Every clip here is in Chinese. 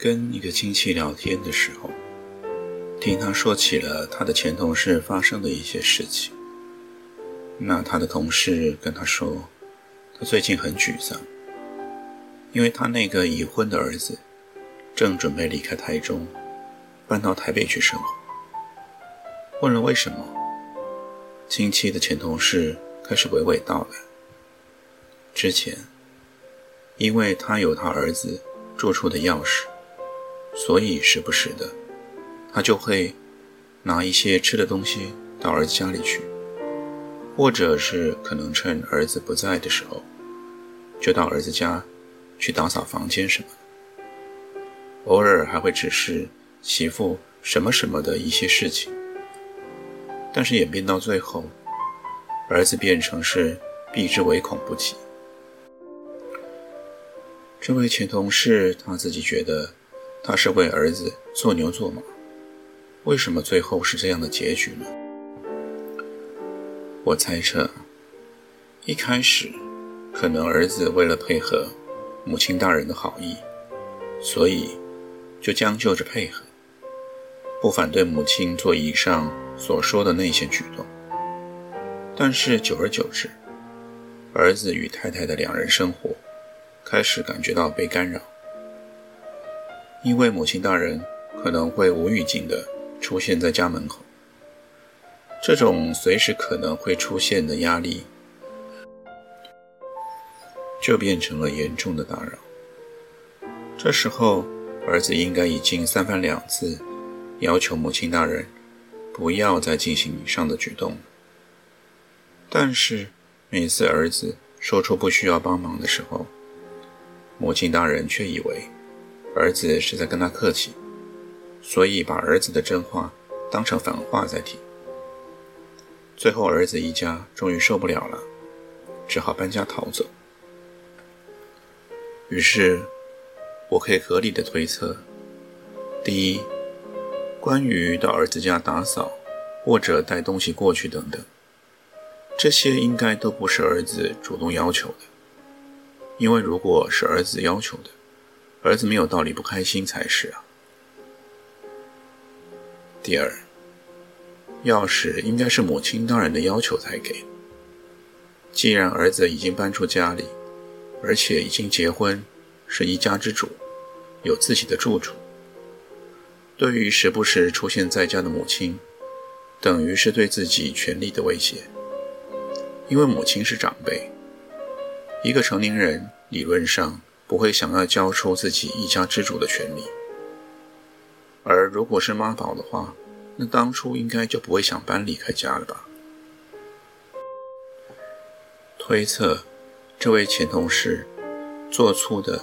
跟一个亲戚聊天的时候，听他说起了他的前同事发生的一些事情。那他的同事跟他说，他最近很沮丧，因为他那个已婚的儿子正准备离开台中，搬到台北去生活。问了为什么，亲戚的前同事开始娓娓道来：之前，因为他有他儿子住处的钥匙。所以时不时的，他就会拿一些吃的东西到儿子家里去，或者是可能趁儿子不在的时候，就到儿子家去打扫房间什么的。偶尔还会指示媳妇什么什么的一些事情，但是演变到最后，儿子变成是避之唯恐不及。这位前同事他自己觉得。他是为儿子做牛做马，为什么最后是这样的结局呢？我猜测，一开始可能儿子为了配合母亲大人的好意，所以就将就着配合，不反对母亲做以上所说的那些举动。但是久而久之，儿子与太太的两人生活开始感觉到被干扰。因为母亲大人可能会无预警地出现在家门口，这种随时可能会出现的压力，就变成了严重的打扰。这时候，儿子应该已经三番两次要求母亲大人不要再进行以上的举动了，但是每次儿子说出不需要帮忙的时候，母亲大人却以为。儿子是在跟他客气，所以把儿子的真话当成反话在听。最后，儿子一家终于受不了了，只好搬家逃走。于是，我可以合理的推测：第一，关于到儿子家打扫或者带东西过去等等，这些应该都不是儿子主动要求的，因为如果是儿子要求的。儿子没有道理不开心才是啊。第二，钥匙应该是母亲当人的要求才给。既然儿子已经搬出家里，而且已经结婚，是一家之主，有自己的住处，对于时不时出现在家的母亲，等于是对自己权力的威胁。因为母亲是长辈，一个成年人理论上。不会想要交出自己一家之主的权利，而如果是妈宝的话，那当初应该就不会想搬离开家了吧？推测，这位前同事做出的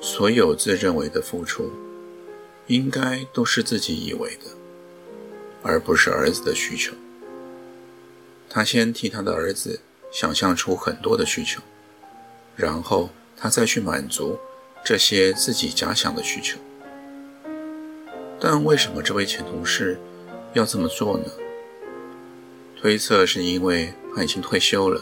所有自认为的付出，应该都是自己以为的，而不是儿子的需求。他先替他的儿子想象出很多的需求，然后。他再去满足这些自己假想的需求，但为什么这位前同事要这么做呢？推测是因为他已经退休了，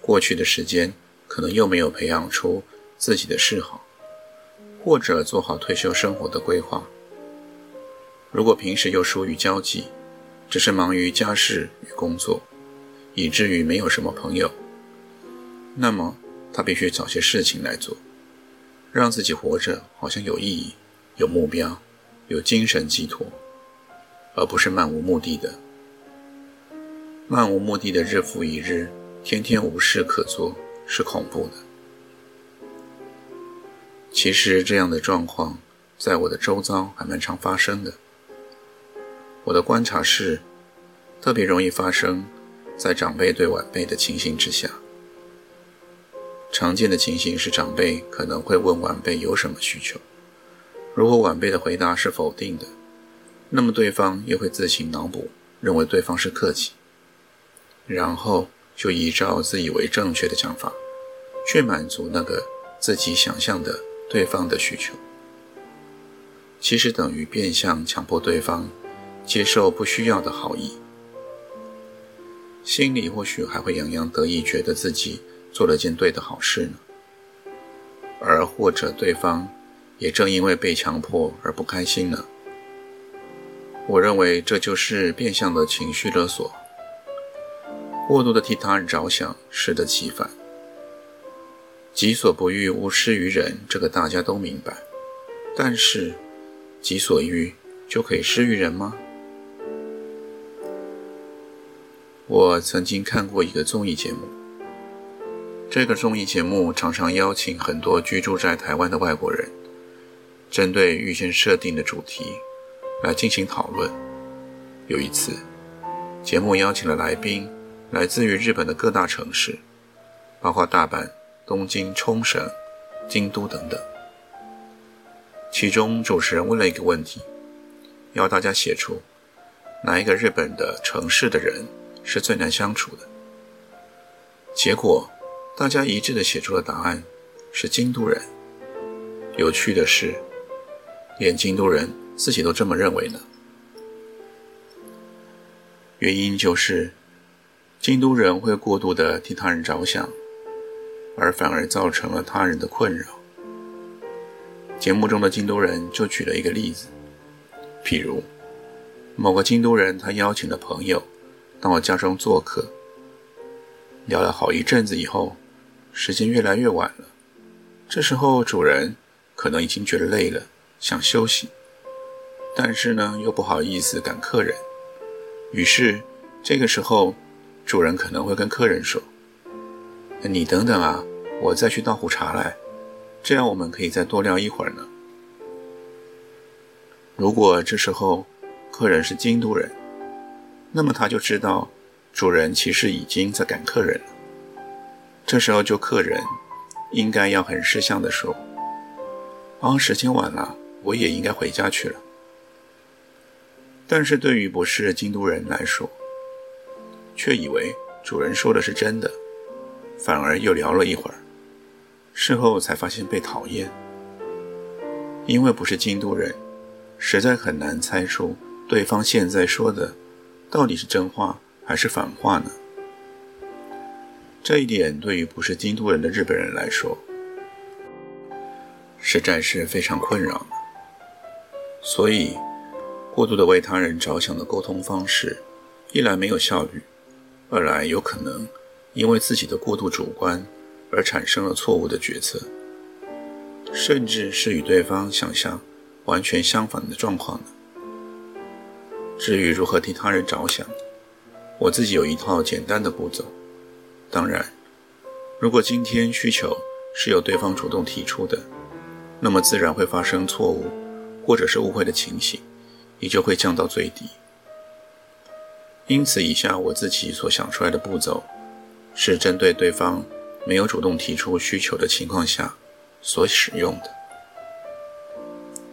过去的时间可能又没有培养出自己的嗜好，或者做好退休生活的规划。如果平时又疏于交际，只是忙于家事与工作，以至于没有什么朋友，那么。他必须找些事情来做，让自己活着好像有意义、有目标、有精神寄托，而不是漫无目的的。漫无目的的日复一日，天天无事可做，是恐怖的。其实这样的状况在我的周遭还蛮常发生的。我的观察是，特别容易发生在长辈对晚辈的情形之下。常见的情形是，长辈可能会问晚辈有什么需求，如果晚辈的回答是否定的，那么对方也会自行脑补，认为对方是客气，然后就依照自以为正确的讲法，去满足那个自己想象的对方的需求。其实等于变相强迫对方接受不需要的好意，心里或许还会洋洋得意，觉得自己做了件对的好事呢。而或者对方也正因为被强迫而不开心呢。我认为这就是变相的情绪勒索，过度的替他人着想，适得其反。己所不欲，勿施于人，这个大家都明白，但是。己所欲就可以施于人吗？我曾经看过一个综艺节目，这个综艺节目常常邀请很多居住在台湾的外国人，针对预先设定的主题来进行讨论。有一次，节目邀请了来宾来自于日本的各大城市，包括大阪、东京、冲绳、京都等等。其中主持人问了一个问题，要大家写出哪一个日本的城市的人是最难相处的。结果大家一致的写出了答案是京都人。有趣的是，连京都人自己都这么认为呢。原因就是京都人会过度的替他人着想，而反而造成了他人的困扰。节目中的京都人就举了一个例子，譬如某个京都人，他邀请了朋友到我家中做客，聊了好一阵子以后，时间越来越晚了。这时候主人可能已经觉得累了，想休息，但是呢又不好意思赶客人，于是这个时候主人可能会跟客人说：“你等等啊，我再去倒壶茶来。”这样我们可以再多聊一会儿呢。如果这时候客人是京都人，那么他就知道主人其实已经在赶客人了。这时候就客人应该要很识相的说：“哦，时间晚了，我也应该回家去了。”但是对于不是京都人来说，却以为主人说的是真的，反而又聊了一会儿。事后才发现被讨厌，因为不是京都人，实在很难猜出对方现在说的到底是真话还是反话呢。这一点对于不是京都人的日本人来说，实在是非常困扰的。所以，过度的为他人着想的沟通方式，一来没有效率，二来有可能因为自己的过度主观。而产生了错误的决策，甚至是与对方想象完全相反的状况呢。至于如何替他人着想，我自己有一套简单的步骤。当然，如果今天需求是由对方主动提出的，那么自然会发生错误或者是误会的情形，也就会降到最低。因此，以下我自己所想出来的步骤，是针对对方。没有主动提出需求的情况下，所使用的。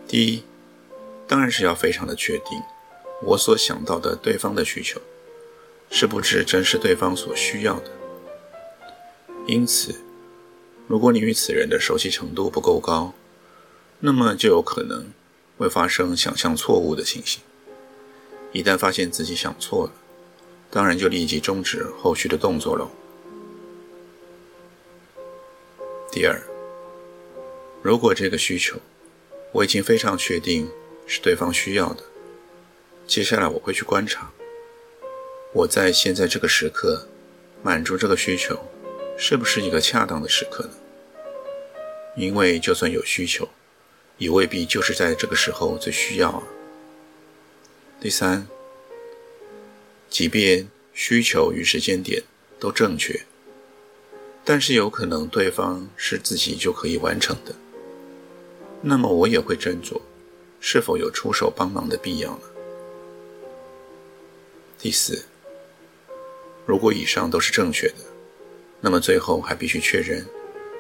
第一，当然是要非常的确定，我所想到的对方的需求，是不是正是对方所需要的。因此，如果你与此人的熟悉程度不够高，那么就有可能会发生想象错误的情形。一旦发现自己想错了，当然就立即终止后续的动作喽。第二，如果这个需求我已经非常确定是对方需要的，接下来我会去观察，我在现在这个时刻满足这个需求是不是一个恰当的时刻呢？因为就算有需求，也未必就是在这个时候最需要啊。第三，即便需求与时间点都正确。但是有可能对方是自己就可以完成的，那么我也会斟酌是否有出手帮忙的必要呢？第四，如果以上都是正确的，那么最后还必须确认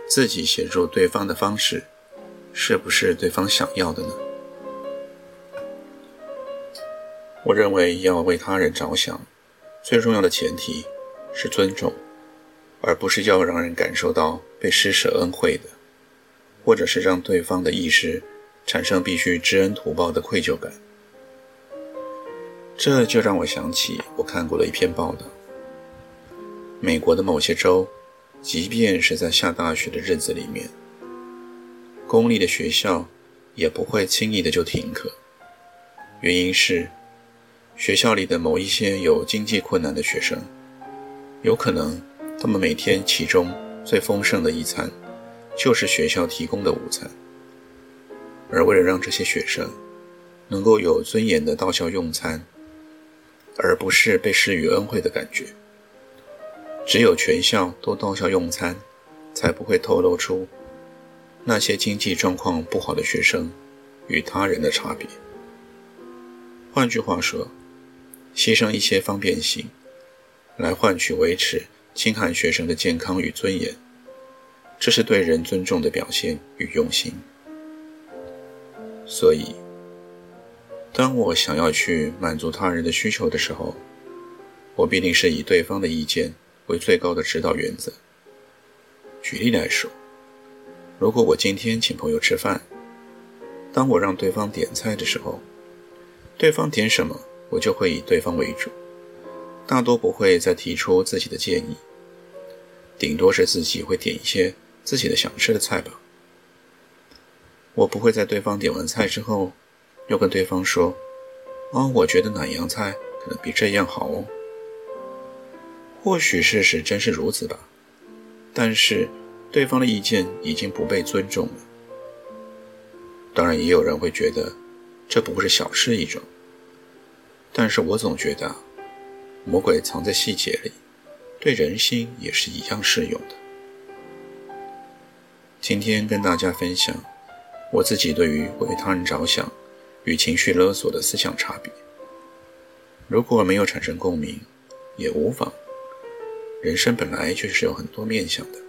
自己协助对方的方式是不是对方想要的呢？我认为要为他人着想最重要的前提是尊重而不是要让人感受到被施舍恩惠的或者是让对方的意识产生必须知恩图报的愧疚感。这就让我想起我看过的一篇报道美国的某些州，即便是在下大雪的日子里面，公立的学校也不会轻易的就停课，原因是。学校里的某一些有经济困难的学生，有可能他们每天其中最丰盛的一餐，就是学校提供的午餐。而为了让这些学生能够有尊严的到校用餐，而不是被施予恩惠的感觉，只有全校都到校用餐，才不会透露出那些经济状况不好的学生与他人的差别。换句话说。牺牲一些方便性，来换取维持清寒学生的健康与尊严，这是对人尊重的表现与用心。所以，当我想要去满足他人的需求的时候，我必定是以对方的意见为最高的指导原则。举例来说，如果我今天请朋友吃饭，当我让对方点菜的时候，对方点什么？我就会以对方为主，大多不会再提出自己的建议，顶多是自己会点一些自己的想吃的菜吧。我不会在对方点完菜之后，又跟对方说：“哦，我觉得哪样菜可能比这样好哦。”或许事实真是如此吧，但是对方的意见已经不被尊重了。当然，也有人会觉得这不过是小事一桩。但是我总觉得，魔鬼藏在细节里，对人心也是一样适用的。今天跟大家分享我自己对于为他人着想与情绪勒索的思想差别。如果没有产生共鸣，也无妨。人生本来就是有很多面向的。